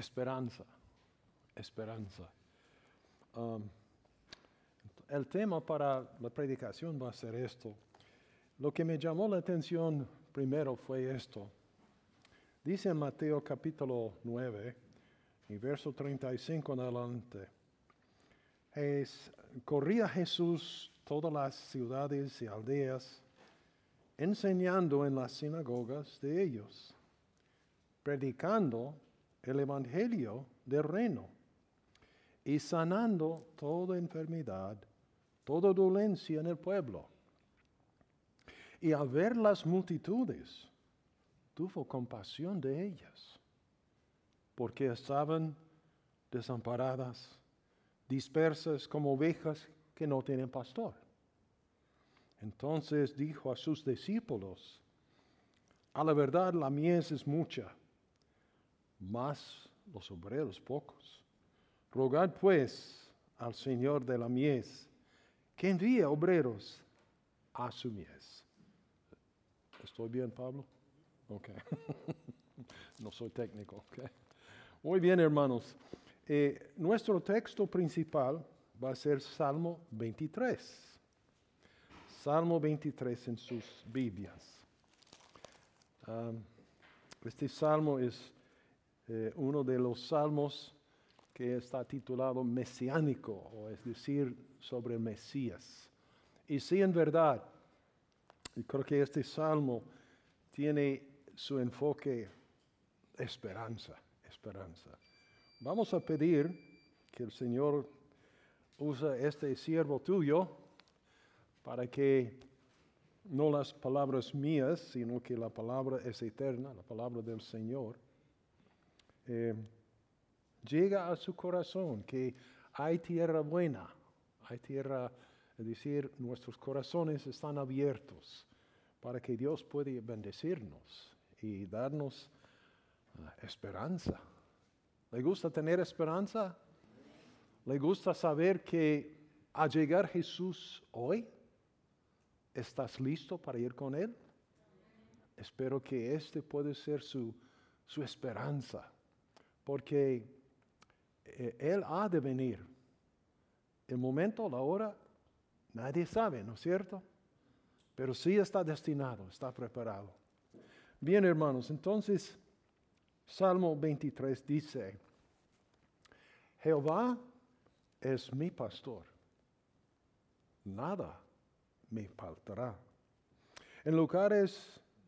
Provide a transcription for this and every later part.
esperanza, esperanza. Um, el tema para la predicación va a ser esto. Lo que me llamó la atención primero fue esto. Dice en Mateo capítulo 9, y verso 35 en adelante, es, corría Jesús todas las ciudades y aldeas, enseñando en las sinagogas de ellos, predicando el Evangelio del reino y sanando toda enfermedad, toda dolencia en el pueblo. Y al ver las multitudes, tuvo compasión de ellas, porque estaban desamparadas, dispersas como ovejas que no tienen pastor. Entonces dijo a sus discípulos, a la verdad la mies es mucha, mas los obreros pocos. Rogad pues al Señor de la mies que envíe obreros a su mies. ¿Estoy bien, Pablo? Ok. no soy técnico. Muy bien, hermanos. Eh, nuestro texto principal va a ser Salmo 23. Salmo 23 en sus Biblias. este salmo es eh, uno de los salmos que está titulado mesiánico, o es decir, sobre Mesías. Y sí, en verdad, y creo que este salmo tiene su enfoque esperanza, esperanza. Vamos a pedir que el Señor use este siervo tuyo para que no las palabras mías, sino que la palabra es eterna, la palabra del Señor, eh, llega a su corazón, que hay tierra buena, hay tierra, es decir, nuestros corazones están abiertos para que Dios pueda bendecirnos y darnos ah, esperanza. ¿Le gusta tener esperanza? ¿Le gusta saber que a llegar Jesús hoy, estás listo para ir con Él? Espero que este puede ser su, su esperanza, porque eh, Él ha de venir. El momento, la hora, nadie sabe, ¿no es cierto? Pero sí está destinado, está preparado. Bien, hermanos, entonces Salmo 23 dice, Jehová es mi pastor, nada me faltará. En lugares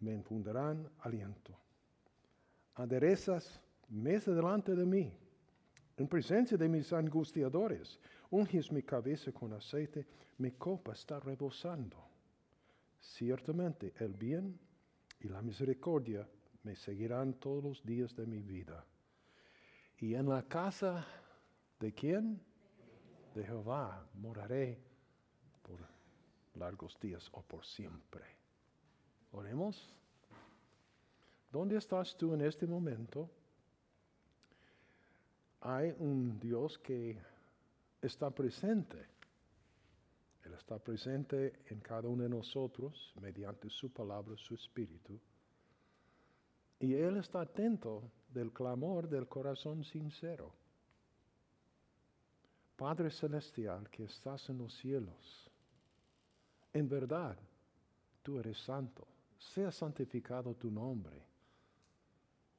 me infundirán aliento. Aderezas mesa delante de mí, en presencia de mis angustiadores. Unges mi cabeza con aceite, mi copa está rebosando. Ciertamente el bien y la misericordia me seguirán todos los días de mi vida. Y en la casa de quién? De Jehová moraré por largos días o por siempre. Oremos. ¿Dónde estás tú en este momento? Hay un Dios que está presente. Él está presente en cada uno de nosotros mediante su palabra, su espíritu. Y Él está atento del clamor del corazón sincero. Padre Celestial que estás en los cielos, en verdad, tú eres santo sea santificado tu nombre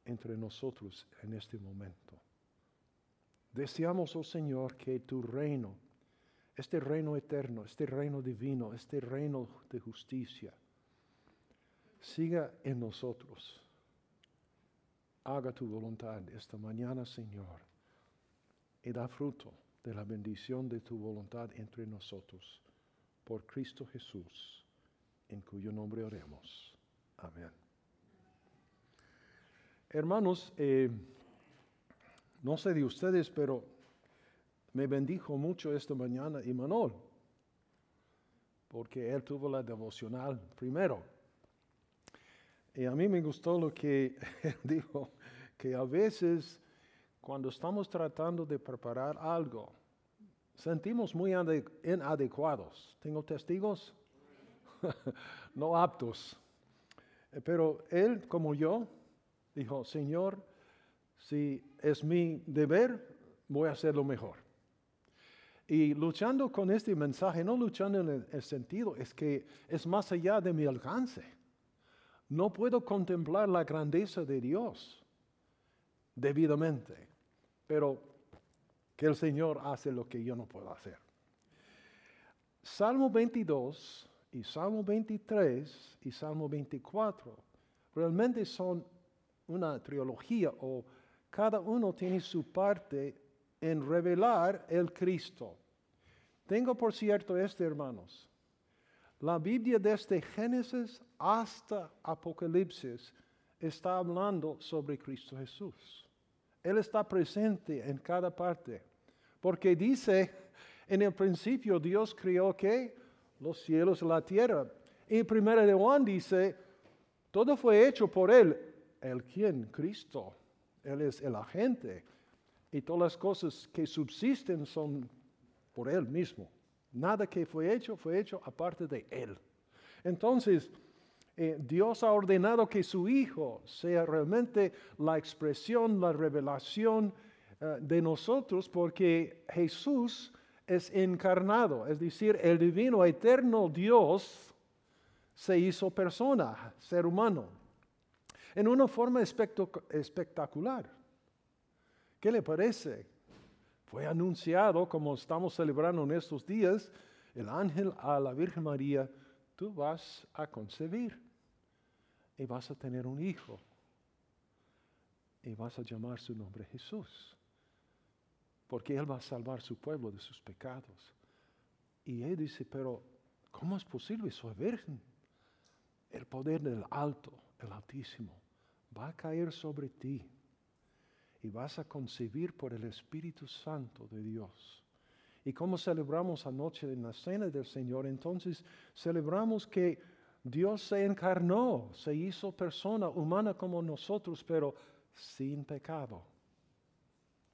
entre nosotros en este momento. Deseamos, oh Señor, que tu reino, este reino eterno, este reino divino, este reino de justicia, siga en nosotros. Haga tu voluntad esta mañana, Señor, y da fruto de la bendición de tu voluntad entre nosotros. Por Cristo Jesús en cuyo nombre oremos. Amén. Hermanos, eh, no sé de ustedes, pero me bendijo mucho esta mañana Imanol, porque él tuvo la devocional primero. Y a mí me gustó lo que él dijo, que a veces cuando estamos tratando de preparar algo, sentimos muy inadecuados. ¿Tengo testigos? no aptos. Pero él, como yo, dijo, Señor, si es mi deber, voy a hacerlo mejor. Y luchando con este mensaje, no luchando en el, sentido, es que es más allá de mi alcance. No puedo contemplar la grandeza de Dios debidamente, pero que el Señor hace lo que yo no puedo hacer. Salmo 22 y Salmo 23 y Salmo 24 realmente son una trilogía o cada uno tiene su parte en revelar el Cristo. Tengo por cierto este, hermanos. La Biblia desde Génesis hasta Apocalipsis está hablando sobre Cristo Jesús. Él está presente en cada parte. Porque dice, en el principio Dios creó que los cielos y la tierra. Y primera de Juan dice, todo fue hecho por Él. ¿El quién? Cristo. Él es el agente. Y todas las cosas que subsisten son por Él mismo. Nada que fue hecho fue hecho aparte de Él. Entonces, eh, Dios ha ordenado que su Hijo sea realmente la expresión, la revelación eh, de nosotros, porque Jesús es encarnado, es decir, el divino eterno Dios se hizo persona, ser humano, en una forma espectacular. ¿Qué le parece? Fue anunciado, como estamos celebrando en estos días, el ángel a la Virgen María, tú vas a concebir y vas a tener un hijo y vas a llamar su nombre Jesús, porque Él va a salvar su pueblo de sus pecados. Y Él dice, pero ¿cómo es posible? Soy virgen. El poder del alto, el altísimo, va a caer sobre ti y vas a concebir por el Espíritu Santo de Dios. Y como celebramos anoche en la cena del Señor, entonces celebramos que Dios se encarnó, se hizo persona humana como nosotros, pero sin pecado.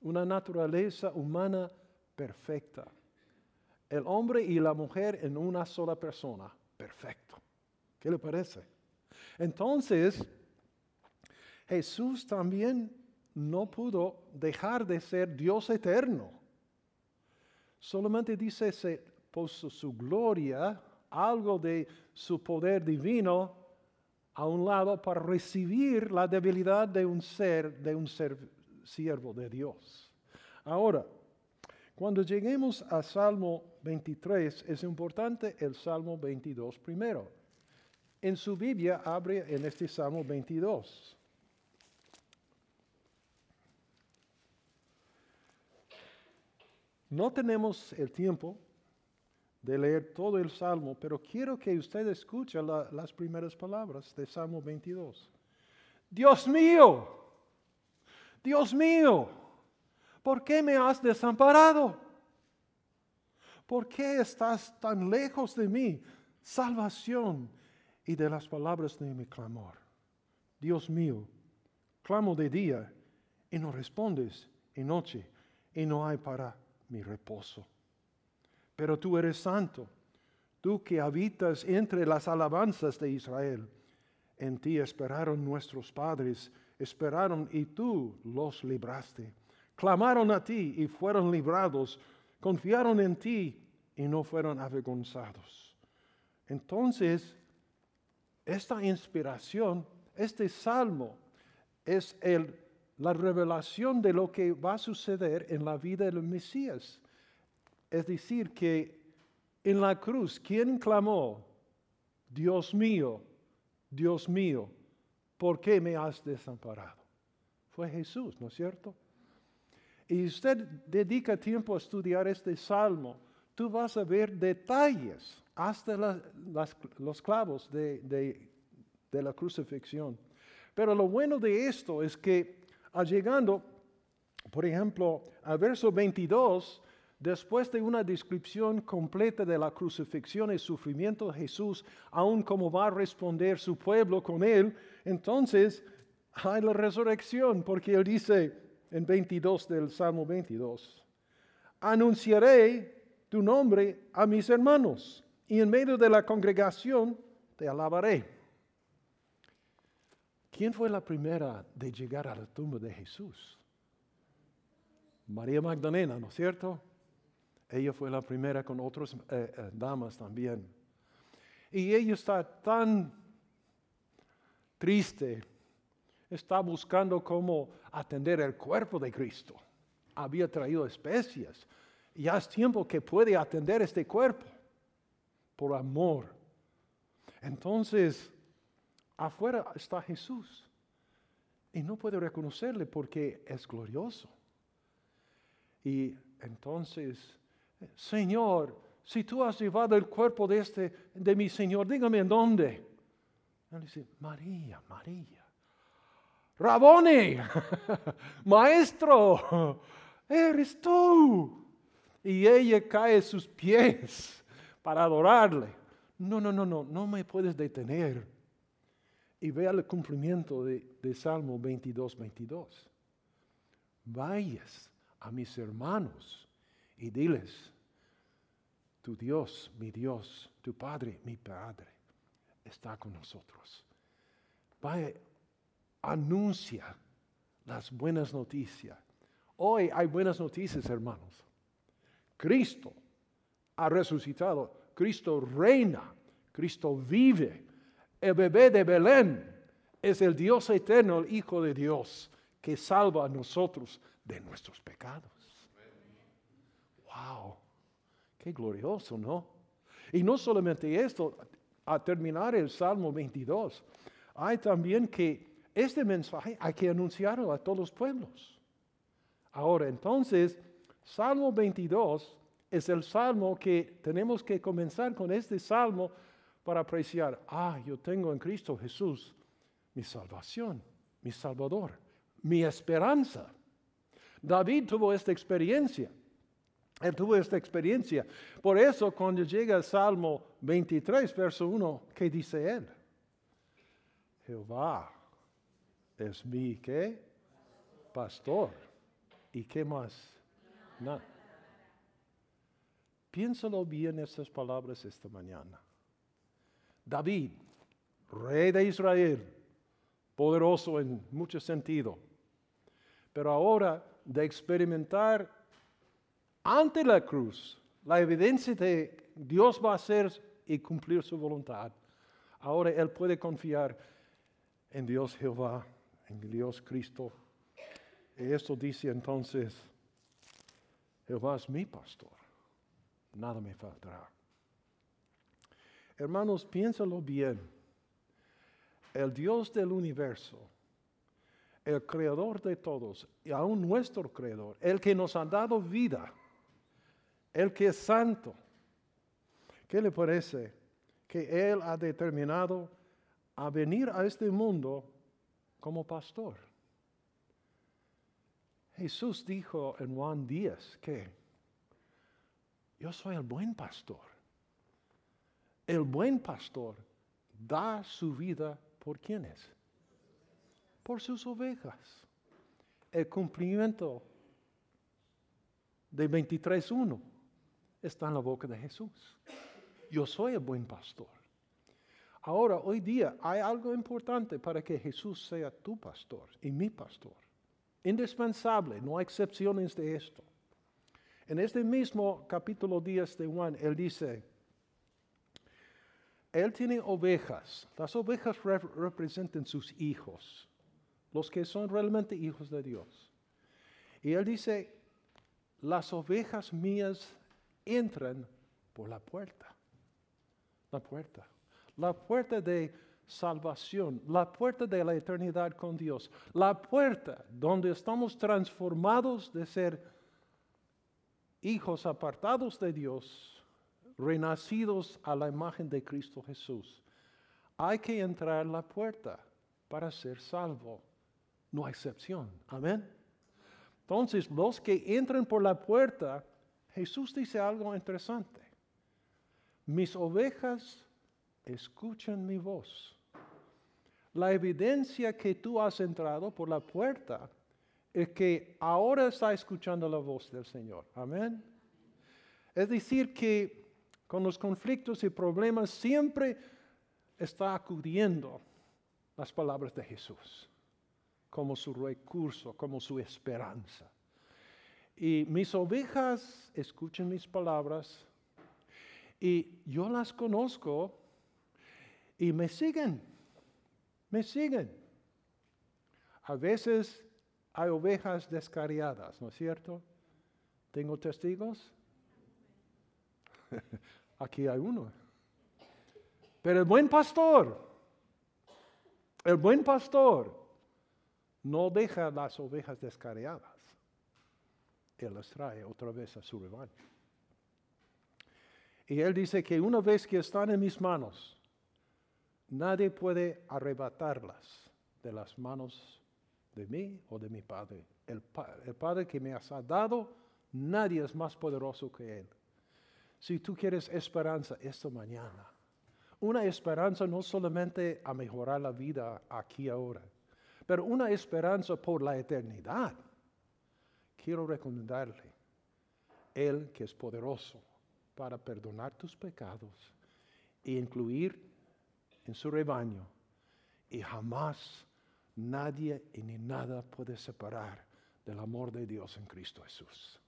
Una naturaleza humana perfecta. El hombre y la mujer en una sola persona, perfecto. ¿Qué le parece? Entonces, Jesús también no pudo dejar de ser Dios eterno. Solamente dice, se puso su gloria, algo de su poder divino, a un lado para recibir la debilidad de un ser, de un ser siervo de Dios. Ahora, cuando lleguemos a Salmo 23, es importante el Salmo 22 primero. En su Biblia abre en este Salmo 22. No tenemos el tiempo de leer todo el Salmo, pero quiero que usted escuche las primeras palabras de Salmo 22. Dios mío, Dios mío, ¿por qué me has desamparado? ¿Por qué estás tan lejos de mí? Salvación y de las palabras de mi clamor. Dios mío, clamo de día y no respondes, y noche y no hay para mi reposo. Pero tú eres santo, tú que habitas entre las alabanzas de Israel. En ti esperaron nuestros padres, esperaron y tú los libraste. Clamaron a ti y fueron librados, confiaron en ti y no fueron avergonzados. Entonces, esta inspiración, este salmo, es el la revelación de lo que va a suceder en la vida del Mesías. Es decir, que en la cruz, ¿quién clamó? Dios mío, Dios mío, ¿por qué me has desamparado? Fue Jesús, ¿no es cierto? Y usted dedica tiempo a estudiar este salmo, tú vas a ver detalles, hasta los clavos de, la crucifixión. Pero lo bueno de esto es que llegando Por ejemplo, al verso 22, después de una descripción completa de la crucifixión y sufrimiento de Jesús, aún cómo va a responder su pueblo con él, entonces hay la resurrección, porque él dice en 22 del Salmo 22, anunciaré tu nombre a mis hermanos y en medio de la congregación te alabaré. ¿Quién fue la primera de llegar a la tumba de Jesús? María Magdalena, ¿no es cierto? Ella fue la primera con otras eh, eh, damas también. Y ella está tan triste, está buscando cómo atender el cuerpo de Cristo. Había traído especias. Ya es tiempo que puede atender este cuerpo por amor. Entonces, afuera está Jesús. Y no puede reconocerle porque es glorioso. Y entonces, Señor, si tú has llevado el cuerpo de, este, de mi Señor, dígame en dónde. Él dice, María, María. Rabone, maestro, eres tú. Y ella cae a sus pies para adorarle. No, no, no, no, no me puedes detener. Y vea el cumplimiento de, de Salmo 22, 22. Vayas a mis hermanos y diles, tu Dios, mi Dios, tu Padre, mi Padre, está con nosotros. Vaya, anuncia las buenas noticias. Hoy hay buenas noticias, hermanos. Cristo ha resucitado, Cristo reina, Cristo vive. El bebé de Belén es el Dios eterno, el Hijo de Dios, que salva a nosotros de nuestros pecados. ¡Wow! ¡Qué glorioso, ¿no? Y no solamente esto, a terminar el Salmo 22, hay también que este mensaje hay que anunciarlo a todos los pueblos. Ahora, entonces, Salmo 22 es el salmo que tenemos que comenzar con este salmo para apreciar, ah, yo tengo en Cristo Jesús mi salvación, mi salvador, mi esperanza. David tuvo esta experiencia. Él tuvo esta experiencia. Por eso cuando llega el Salmo 23, verso 1, ¿qué dice él? Jehová es mi, ¿qué? Pastor. ¿Y qué más? Piénsalo bien estas palabras esta mañana. David, rey de Israel, poderoso en mucho sentido, pero ahora de experimentar ante la cruz la evidencia de Dios va a hacer y cumplir su voluntad. Ahora él puede confiar en Dios Jehová, en Dios Cristo. Y esto dice entonces, Jehová es mi pastor nada me faltará. Hermanos, piénsalo bien. El Dios del universo, el creador de todos, y aún nuestro creador, el que nos ha dado vida, el que es santo, ¿qué le parece? Que Él ha determinado a venir a este mundo como pastor. Jesús dijo en Juan 10 que yo soy el buen pastor. El buen pastor da su vida por quienes? Por sus ovejas. El cumplimiento de 23.1 está en la boca de Jesús. Yo soy el buen pastor. Ahora, hoy día hay algo importante para que Jesús sea tu pastor y mi pastor. Indispensable, no hay excepciones de esto. En este mismo capítulo 10 de Juan, él dice, él tiene ovejas. Las ovejas representan sus hijos, los que son realmente hijos de Dios. Y él dice, las ovejas mías entran por la puerta. La puerta. La puerta de salvación, la puerta de la eternidad con Dios, la puerta donde estamos transformados de ser hijos apartados de Dios, renacidos a la imagen de Cristo Jesús. Hay que entrar la puerta para ser salvo. No hay excepción. Amén. Entonces, los que entran por la puerta, Jesús dice algo interesante. Mis ovejas escuchan mi voz. La evidencia que tú has entrado por la puerta es que ahora está escuchando la voz del Señor. Amén. Es decir, que con los conflictos y problemas siempre está acudiendo las palabras de Jesús como su recurso, como su esperanza. Y mis ovejas escuchan mis palabras y yo las conozco y me siguen, me siguen. A veces hay ovejas descariadas, ¿no es cierto? ¿Tengo testigos? Aquí hay uno. Pero el buen pastor, el buen pastor no deja las ovejas descariadas. Él las trae otra vez a su rebaño. Y él dice que una vez que están en mis manos, nadie puede arrebatarlas de las manos de mí o de mi Padre. El, Padre que me has dado, nadie es más poderoso que Él. Si tú quieres esperanza esta mañana, una esperanza no solamente a mejorar la vida aquí ahora, pero una esperanza por la eternidad. Quiero recomendarle, Él que es poderoso para perdonar tus pecados e incluir en su rebaño y jamás nadie y ni nada puede separar del amor de Dios en Cristo Jesús.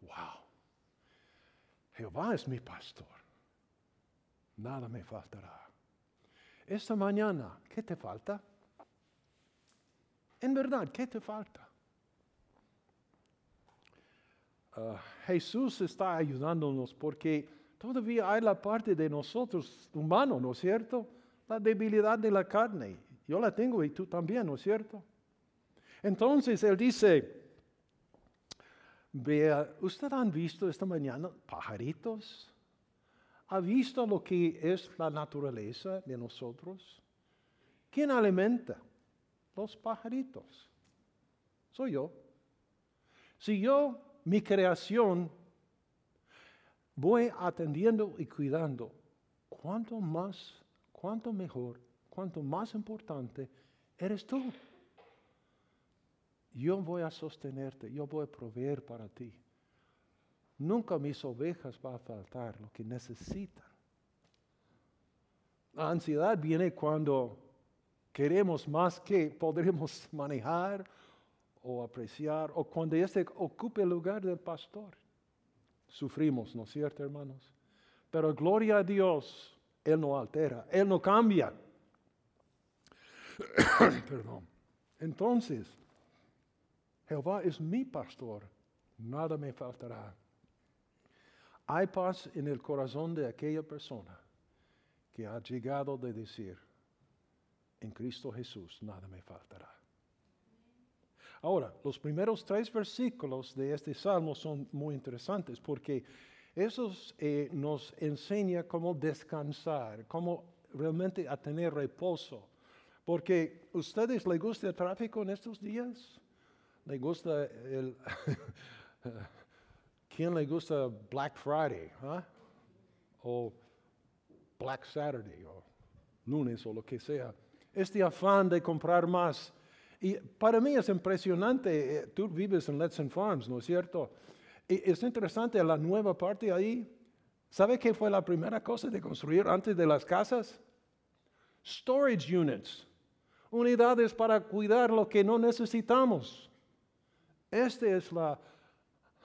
Wow. Jehová es mi pastor. Nada me faltará. Esta mañana, ¿qué te falta? En verdad, ¿qué te falta? Ah, Jesús está ayudándonos porque todavía hay la parte de nosotros humano, ¿no es cierto? La debilidad de la carne. Yo la tengo y tú también, ¿no es cierto? Entonces Él dice, vea, ¿usted han visto esta mañana pajaritos? ¿Ha visto lo que es la naturaleza de nosotros? ¿Quién alimenta? Los pajaritos. Soy yo. Si yo, mi creación, voy atendiendo y cuidando, ¿cuánto más, cuánto mejor, cuánto más importante eres tú? Yo voy a sostenerte, yo voy a proveer para ti. Nunca mis ovejas va a faltar lo que necesitan. La ansiedad viene cuando queremos más que podremos manejar o apreciar, o cuando éste ocupe el lugar del pastor. Sufrimos, ¿no es cierto, hermanos? Pero gloria a Dios, Él no altera, Él no cambia. Perdón. Entonces, Jehová es mi pastor, nada me faltará. Hay paz en el corazón de aquella persona que ha llegado de decir, en Cristo Jesús nada me faltará. Ahora, los primeros tres versículos de este salmo son muy interesantes porque esos eh, nos enseña cómo descansar, cómo realmente a tener reposo. Porque ¿a ustedes les gusta el tráfico en estos días? ¿Le gusta el... ¿Quién le gusta Black Friday? ¿ah? O Black Saturday, o lunes, o lo que sea. Este afán de comprar más. Y para mí es impresionante, eh, tú vives en Let's Farms, ¿no es cierto? Y es interesante la nueva parte ahí. ¿Sabe qué fue la primera cosa de construir antes de las casas? Storage units, unidades para cuidar lo que no necesitamos. Este es la,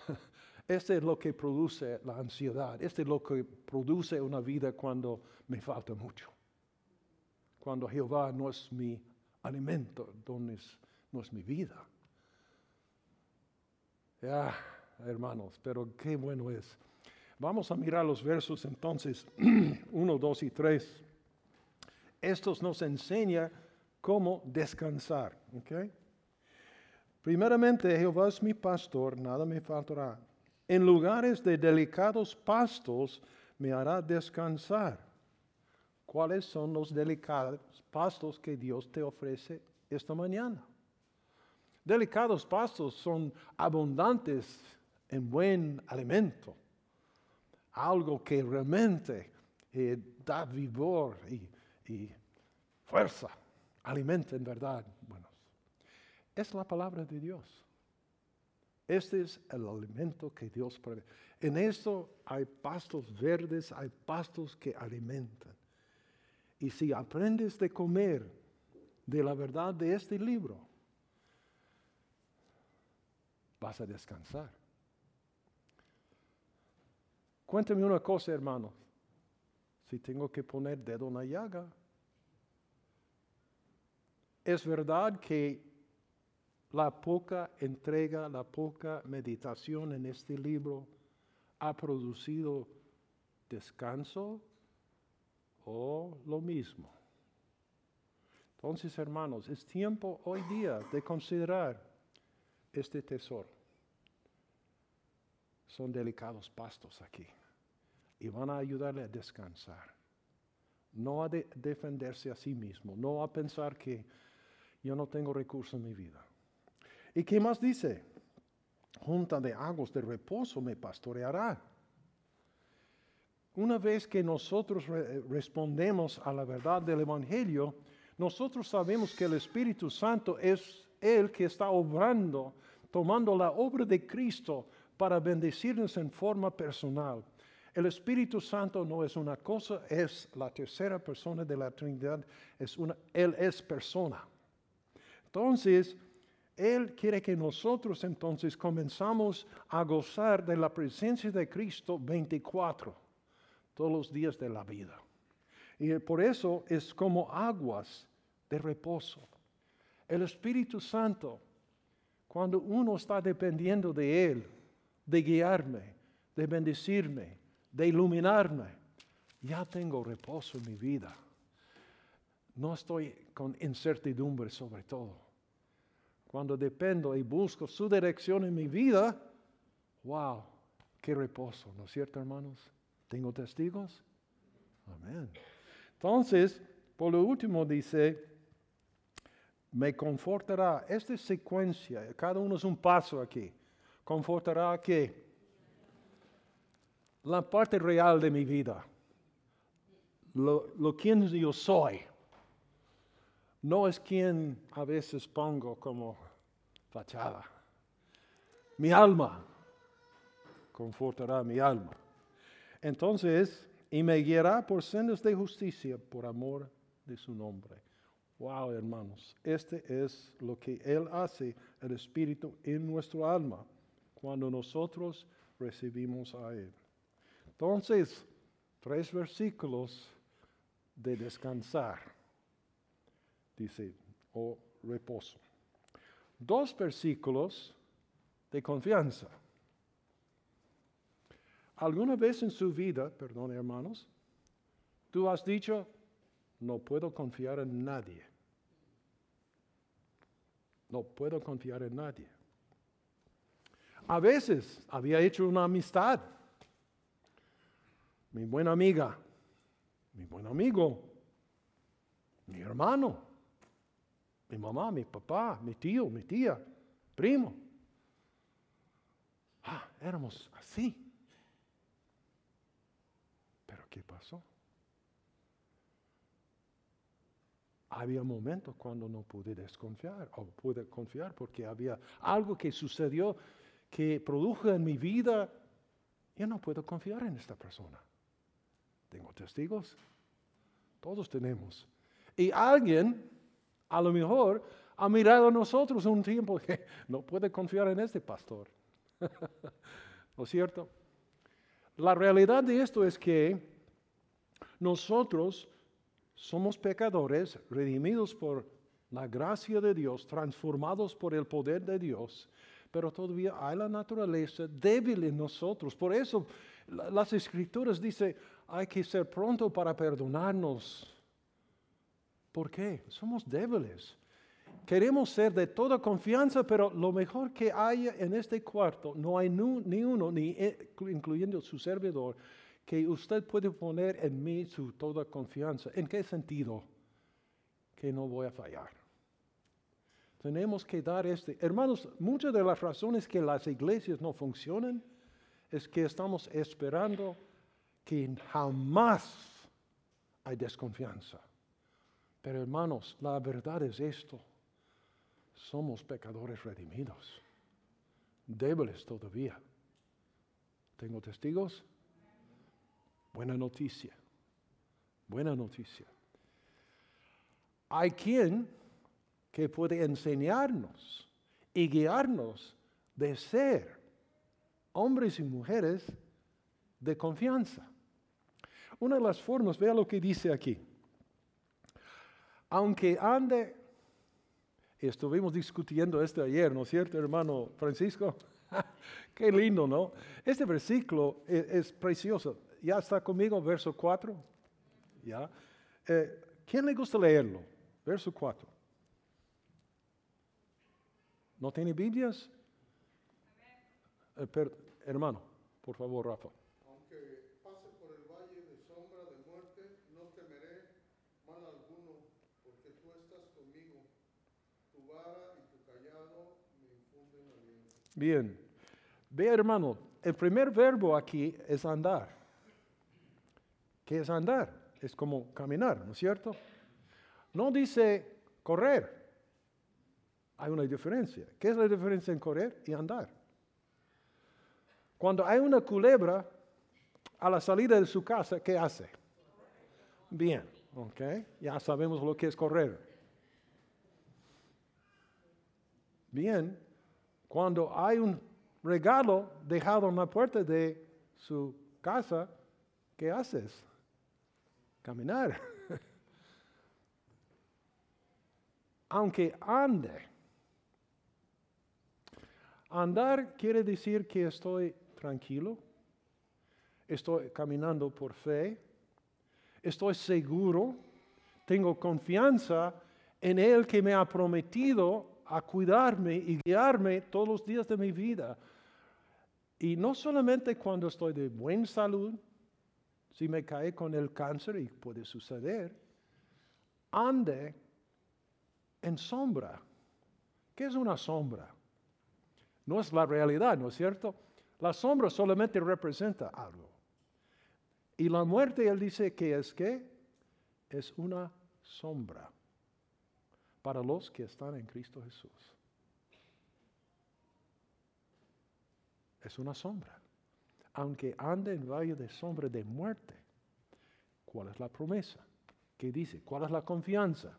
este es lo que produce la ansiedad. Este es lo que produce una vida cuando me falta mucho. Cuando Jehová no es mi alimento, no es, no es mi vida. Ya, hermanos, pero qué bueno es. Vamos a mirar los versos entonces 1, 2 y 3. Estos nos enseña cómo descansar. Primeramente, Jehová es mi pastor, nada me faltará. En lugares de delicados pastos me hará descansar. ¿Cuáles son los delicados pastos que Dios te ofrece esta mañana? Delicados pastos son abundantes en buen alimento, algo que realmente eh, da vigor y, fuerza, alimenta en verdad. Bueno, es la palabra de Dios. Este es el alimento que Dios provee. En esto hay pastos verdes, hay pastos que alimentan. Y si aprendes de comer de la verdad de este libro, vas a descansar. Cuéntame una cosa, hermanos. Si tengo que poner dedo en la llaga, es verdad que la poca entrega, la poca meditación en este libro ha producido descanso o lo mismo. Entonces, hermanos, es tiempo hoy día de considerar este tesoro. Son delicados pastos aquí y van a ayudarle a descansar. No a defenderse a sí mismo, no a pensar que yo no tengo recursos en mi vida. ¿Y qué más dice? Junta de aguas de reposo me pastoreará. Una vez que nosotros respondemos a la verdad del Evangelio, nosotros sabemos que el Espíritu Santo es el que está obrando, tomando la obra de Cristo para bendecirnos en forma personal. El Espíritu Santo no es una cosa, es la tercera persona de la Trinidad, es una, Él es persona. Entonces, Él quiere que nosotros entonces comenzamos a gozar de la presencia de Cristo 24, todos los días de la vida. Y por eso es como aguas de reposo. El Espíritu Santo, cuando uno está dependiendo de Él, de guiarme, de bendecirme, de iluminarme. Ya tengo reposo en mi vida. No estoy con incertidumbre sobre todo. Cuando dependo y busco su dirección en mi vida, wow, qué reposo, ¿no es cierto, hermanos? ¿Tengo testigos? Amén. Entonces, por lo último dice, me confortará. Esta secuencia, cada uno es un paso aquí. Confortará que la parte real de mi vida, lo, lo quien yo soy, no es quien a veces pongo como fachada. Mi alma confortará mi alma. Entonces, y me guiará por sendas de justicia por amor de su nombre. Wow, hermanos, este es lo que Él hace, el Espíritu, en nuestro alma, cuando nosotros recibimos a Él. Entonces, tres versículos de descansar, dice, o reposo. Dos versículos de confianza. ¿Alguna vez en su vida, perdón hermanos, tú has dicho, no puedo confiar en nadie? No puedo confiar en nadie. A veces había hecho una amistad mi buena amiga, mi buen amigo, mi hermano, mi mamá, mi papá, mi tío, mi tía, primo. Ah, éramos así. ¿Qué pasó? Había momentos cuando no pude desconfiar o pude confiar porque había algo que sucedió que produjo en mi vida. Yo no puedo confiar en esta persona. Tengo testigos. Todos tenemos. Y alguien, a lo mejor, ha mirado a nosotros un tiempo que no puede confiar en este pastor. ¿No es cierto? La realidad de esto es que nosotros somos pecadores, redimidos por la gracia de Dios, transformados por el poder de Dios, pero todavía hay la naturaleza débil en nosotros. Por eso las escrituras dicen, hay que ser pronto para perdonarnos. ¿Por qué? Somos débiles. Queremos ser de toda confianza, pero lo mejor que haya en este cuarto, no hay ni uno, ni eh, incluyendo su servidor, que usted puede poner en mí su toda confianza. ¿En qué sentido? Que no voy a fallar. Tenemos que dar este. Hermanos, muchas de las razones que las iglesias no funcionan es que estamos esperando que jamás hay desconfianza. Pero hermanos, la verdad es esto. Somos pecadores redimidos, débiles todavía. ¿Tengo testigos? Buena noticia, buena noticia. Hay quien que puede enseñarnos y guiarnos de ser hombres y mujeres de confianza. Una de las formas, vea lo que dice aquí. Aunque ande, estuvimos discutiendo esto ayer, ¿no es cierto, hermano Francisco? Qué lindo, ¿no? Este versículo es, precioso. ¿Ya está conmigo, verso 4? ¿Ya? Eh, ¿Quién le gusta leerlo? Verso 4. ¿No tiene Biblias? Eh, hermano, por favor, Rafa. Aunque pase por el valle de sombra de muerte, no temeré mal alguno, porque tú estás conmigo. Tu vara y tu callado me infunden aliento. Bien. Ve, hermano, el primer verbo aquí es andar. ¿Qué es andar? Es como caminar, ¿no es cierto? No dice correr. Hay una diferencia. ¿Qué es la diferencia en correr y andar? Cuando hay una culebra a la salida de su casa, ¿qué hace? Bien, ok. Ya sabemos lo que es correr. Bien, cuando hay un regalo dejado en la puerta de su casa, ¿qué haces? Caminar. Aunque ande Andar quiere decir que estoy tranquilo, estoy caminando por fe, estoy seguro, tengo confianza en Él que me ha prometido a cuidarme y guiarme todos los días de mi vida. Y no solamente cuando estoy de buena salud, si me cae con el cáncer y puede suceder, ande en sombra. ¿Qué es una sombra? No es la realidad, ¿no es cierto? La sombra solamente representa algo. Y la muerte, él dice que es que es una sombra para los que están en Cristo Jesús. Es una sombra. Aunque ande en valle de sombra de muerte, ¿cuál es la promesa? ¿Qué dice? ¿Cuál es la confianza?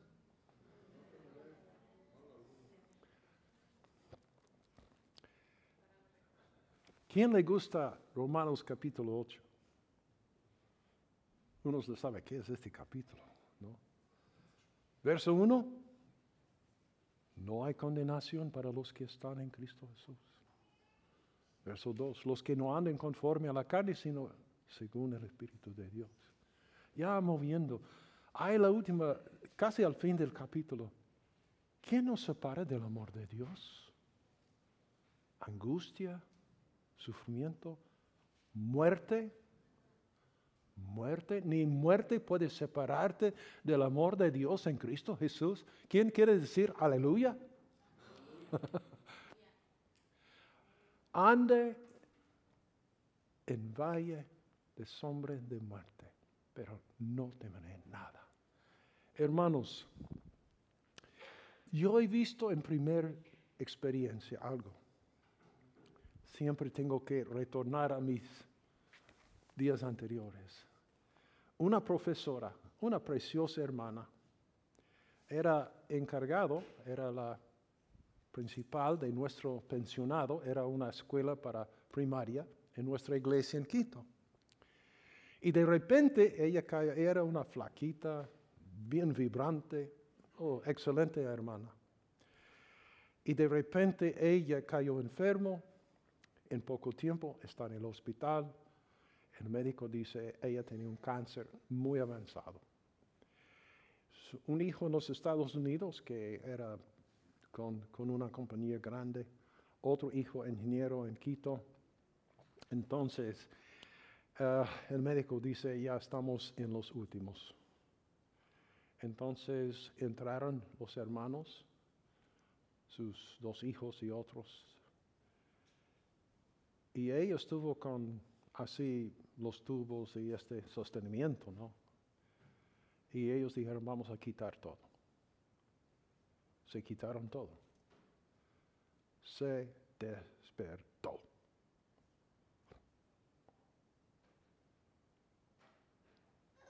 ¿Quién le gusta Romanos capítulo 8? Uno se sabe qué es este capítulo, ¿no? Verso 1. No hay condenación para los que están en Cristo Jesús. Verso 2. Los que no anden conforme a la carne, sino según el Espíritu de Dios. Ya moviendo. Hay la última, casi al fin del capítulo. ¿Quién nos separa del amor de Dios? Angustia, sufrimiento, muerte, muerte, ni muerte puede separarte del amor de Dios en Cristo Jesús. ¿Quién quiere decir aleluya? Ande en valle de sombra de muerte, pero no temeré nada. Hermanos, yo he visto en primera experiencia algo siempre tengo que retornar a mis días anteriores. Una profesora, una preciosa hermana, era encargado, era la principal de nuestro pensionado, era una escuela para primaria en nuestra iglesia en Quito. Y de repente ella era una flaquita, bien vibrante, oh, excelente hermana. Y de repente ella cayó enfermo, en poco tiempo está en el hospital. El médico dice, ella tenía un cáncer muy avanzado. Un hijo en los Estados Unidos que era con, una compañía grande, otro hijo ingeniero en Quito. Entonces, eh, el médico dice, ya estamos en los últimos. Entonces entraron los hermanos sus dos hijos y otros. Y ella estuvo con así los tubos y este sostenimiento, ¿no? Y ellos dijeron, vamos a quitar todo. Se quitaron todo. Se despertó.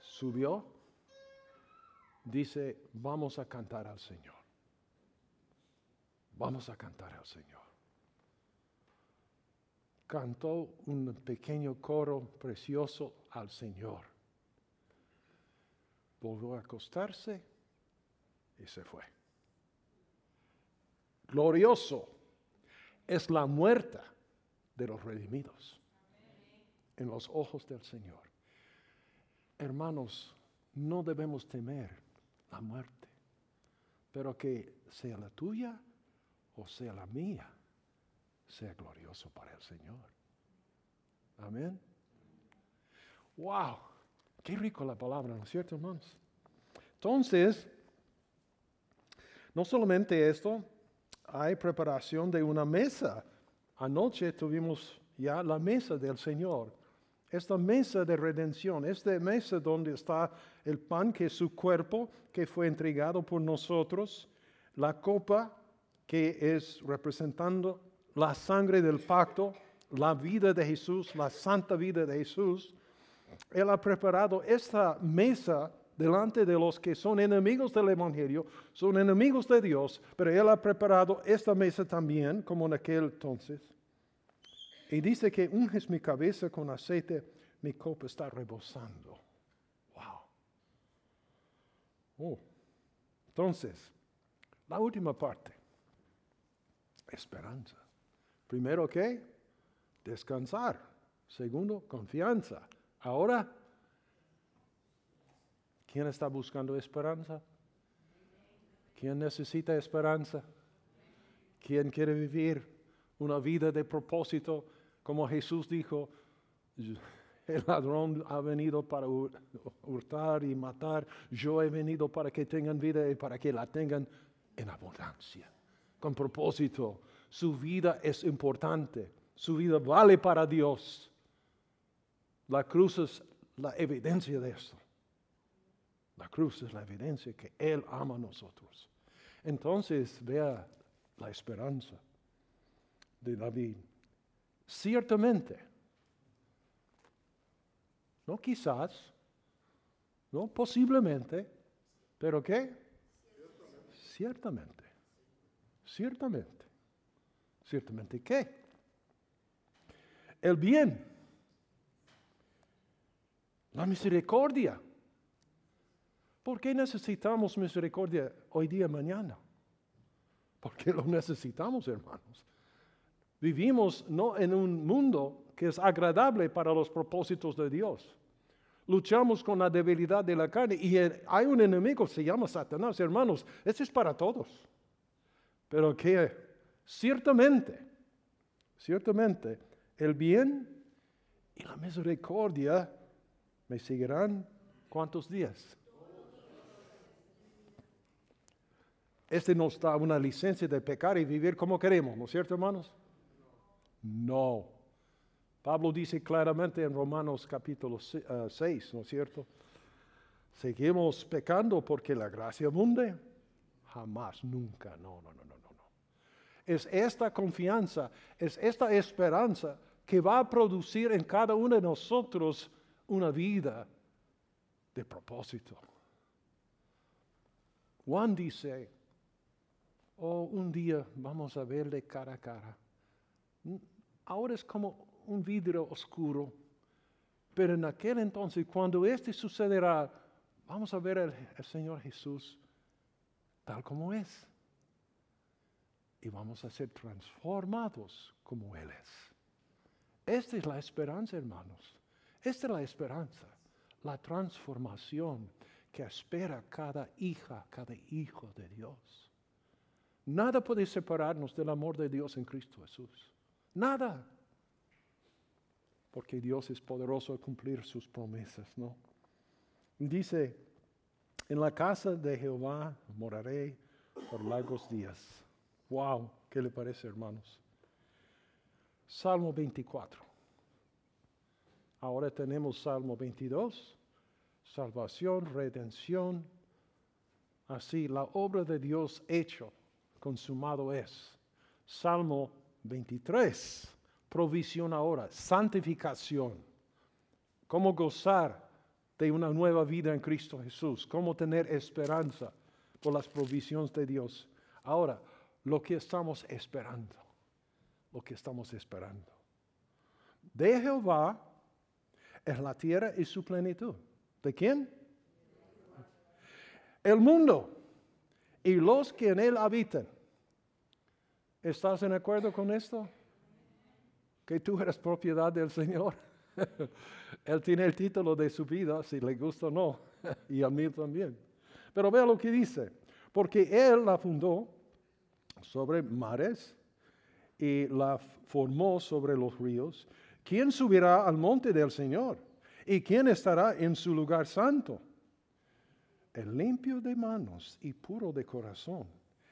Subió, dice, vamos a cantar al Señor. Vamos a cantar al Señor. Cantó un pequeño coro precioso al Señor. Volvió a acostarse y se fue. Glorioso es la muerta de los redimidos en los ojos del Señor. Hermanos, no debemos temer la muerte, pero que sea la tuya o sea la mía, sea glorioso para el Señor. Amén. Wow, qué rico la palabra, ¿no es cierto, hermanos? Entonces, no solamente esto, hay preparación de una mesa. Anoche tuvimos ya la mesa del Señor. Esta mesa de redención, esta mesa donde está el pan que es su cuerpo, que fue entregado por nosotros, la copa que es representando la sangre del pacto, la vida de Jesús, la santa vida de Jesús. Él ha preparado esta mesa delante de los que son enemigos del Evangelio, son enemigos de Dios, pero Él ha preparado esta mesa también, como en aquel entonces. Y dice que unges mi cabeza con aceite, mi copa está rebosando. Wow. Oh. Entonces, la última parte, esperanza. Primero, ¿qué? Descansar. Segundo, confianza. Ahora, ¿quién está buscando esperanza? ¿Quién necesita esperanza? ¿Quién quiere vivir una vida de propósito? Como Jesús dijo, el ladrón ha venido para hurtar y matar, yo he venido para que tengan vida y para que la tengan en abundancia, con propósito. Su vida es importante, su vida vale para Dios. La cruz es la evidencia de esto. La cruz es la evidencia que Él ama a nosotros. Entonces vea la esperanza de David. Ciertamente, no quizás, no posiblemente, pero ¿qué? Ciertamente. Ciertamente. Ciertamente qué? El bien. La misericordia. ¿Por qué necesitamos misericordia hoy día, mañana? Porque lo necesitamos, hermanos. Vivimos no en un mundo que es agradable para los propósitos de Dios. Luchamos con la debilidad de la carne y hay un enemigo, se llama Satanás, hermanos. Eso es para todos. Pero que ciertamente, ciertamente, el bien y la misericordia me seguirán cuántos días. Este nos da una licencia de pecar y vivir como queremos, ¿no es cierto, hermanos? No. Pablo dice claramente en Romanos capítulo 6, eh, ¿no es cierto? Seguimos pecando porque la gracia abunde. Jamás, nunca, no, no, no, no, no. Es esta confianza, es esta esperanza que va a producir en cada uno de nosotros una vida de propósito. Juan dice, oh, un día vamos a verle cara a cara ahora es como un vidrio oscuro, pero en aquel entonces, cuando este sucederá, vamos a ver al Señor Jesús tal como es. Y vamos a ser transformados como Él es. Esta es la esperanza, hermanos. Esta es la esperanza, la transformación que espera cada hija, cada hijo de Dios. Nada puede separarnos del amor de Dios en Cristo Jesús. Nada. Porque Dios es poderoso a cumplir sus promesas, ¿no? Dice, en la casa de Jehová moraré por largos días. Wow, ¿qué le parece, hermanos? Salmo 24. Ahora tenemos Salmo 22, salvación, redención. Así, la obra de Dios hecho, consumado es. Salmo 23, provisión ahora, santificación. Cómo gozar de una nueva vida en Cristo Jesús, cómo tener esperanza por las provisiones de Dios. Ahora, lo que estamos esperando, lo que estamos esperando. De Jehová es la tierra y su plenitud. ¿De quién? El mundo y los que en él habitan. ¿Estás en acuerdo con esto? Que tú eres propiedad del Señor. él tiene el título de su vida, si le gusta o no, y a mí también. Pero vea lo que dice, porque Él la fundó sobre mares y la formó sobre los ríos. ¿Quién subirá al monte del Señor? ¿Y quién estará en su lugar santo? El limpio de manos y puro de corazón.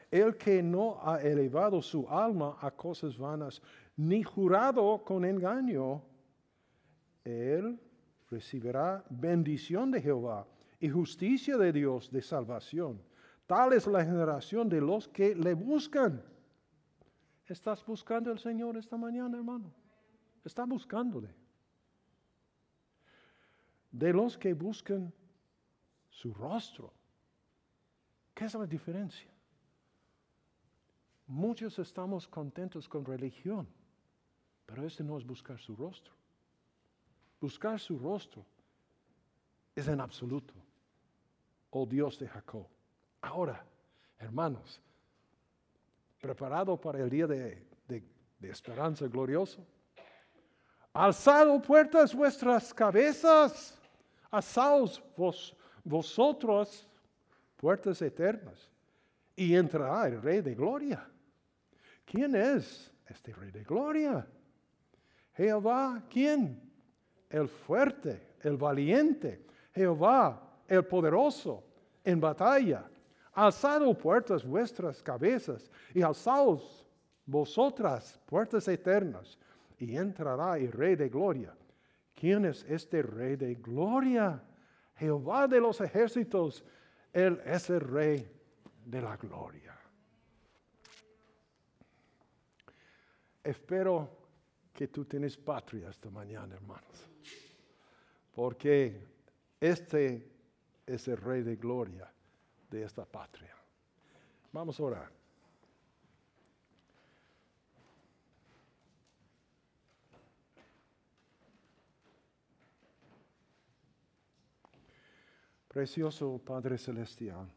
El que no ha elevado su alma a cosas vanas, ni jurado con engaño, él recibirá bendición de Jehová y justicia de Dios de salvación. Tal es la generación de los que le buscan. ¿Estás buscando al Señor esta mañana, hermano? Está buscándole. De los que buscan su rostro. ¿Qué es la diferencia? Muchos estamos contentos con religión, pero este no es buscar su rostro. Buscar su rostro es en absoluto. Oh Dios de Jacob. Ahora, hermanos, preparado para el día de, esperanza glorioso. Alzado puertas vuestras cabezas, alzaos vos, vosotros puertas eternas, y entrará el Rey de Gloria. ¿Quién es este Rey de Gloria? Jehová, ¿quién? El fuerte, el valiente, Jehová, el poderoso en batalla. Alzado puertas vuestras cabezas y alzaos vosotras puertas eternas y entrará el Rey de Gloria. ¿Quién es este Rey de Gloria? Jehová de los ejércitos, Él es el Rey de la Gloria. Espero que tú tienes patria esta mañana, hermanos, porque este es el Rey de Gloria de esta patria. Vamos a orar. Precioso Padre Celestial.